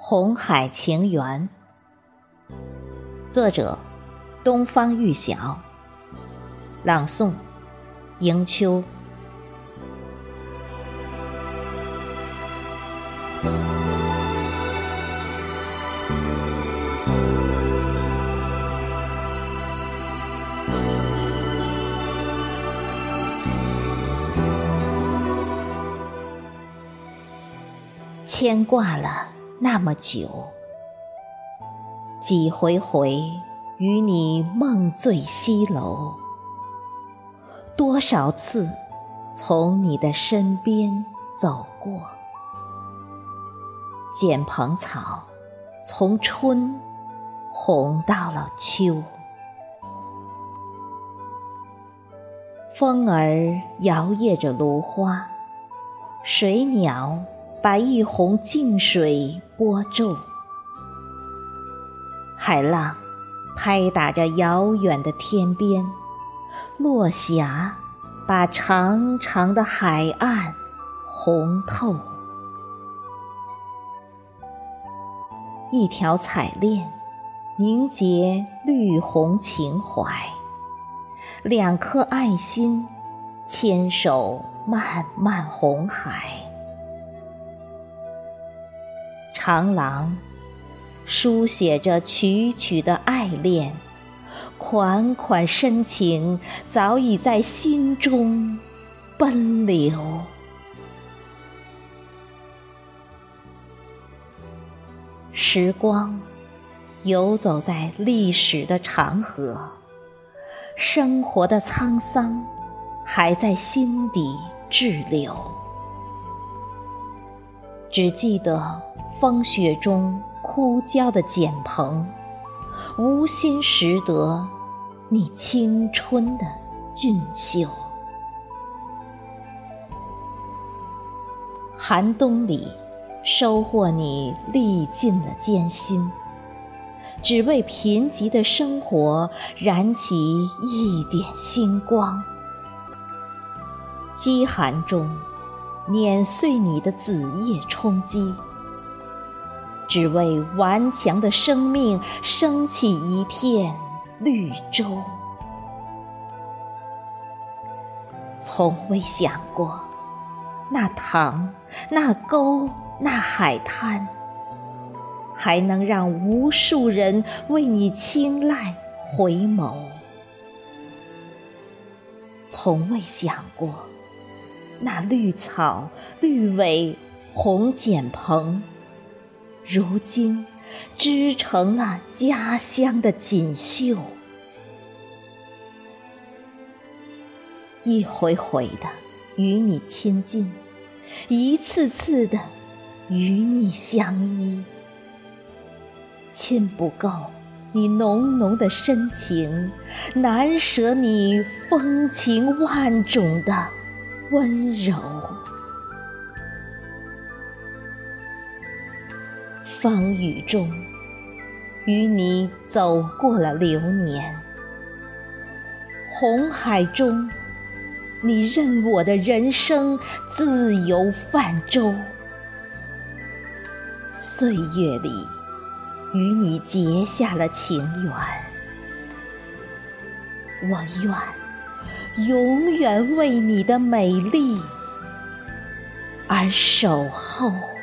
红海情缘，作者：东方玉晓，朗诵：迎秋。牵挂了那么久，几回回与你梦醉西楼，多少次从你的身边走过，剪蓬草从春红到了秋，风儿摇曳着芦花，水鸟。把一泓静水波皱，海浪拍打着遥远的天边，落霞把长长的海岸红透。一条彩链凝结绿红情怀，两颗爱心牵手漫漫红海。长廊书写着曲曲的爱恋，款款深情早已在心中奔流。时光游走在历史的长河，生活的沧桑还在心底滞留。只记得风雪中枯焦的茧棚，无心识得你青春的俊秀。寒冬里收获你历尽了艰辛，只为贫瘠的生活燃起一点星光。饥寒中。碾碎你的子叶冲击，只为顽强的生命升起一片绿洲。从未想过，那塘、那沟、那海滩，还能让无数人为你青睐回眸。从未想过。那绿草、绿苇、红茧棚，如今织成了家乡的锦绣。一回回的与你亲近，一次次的与你相依，亲不够你浓浓的深情，难舍你风情万种的。温柔，风雨中与你走过了流年，红海中你任我的人生自由泛舟，岁月里与你结下了情缘，我愿。永远为你的美丽而守候。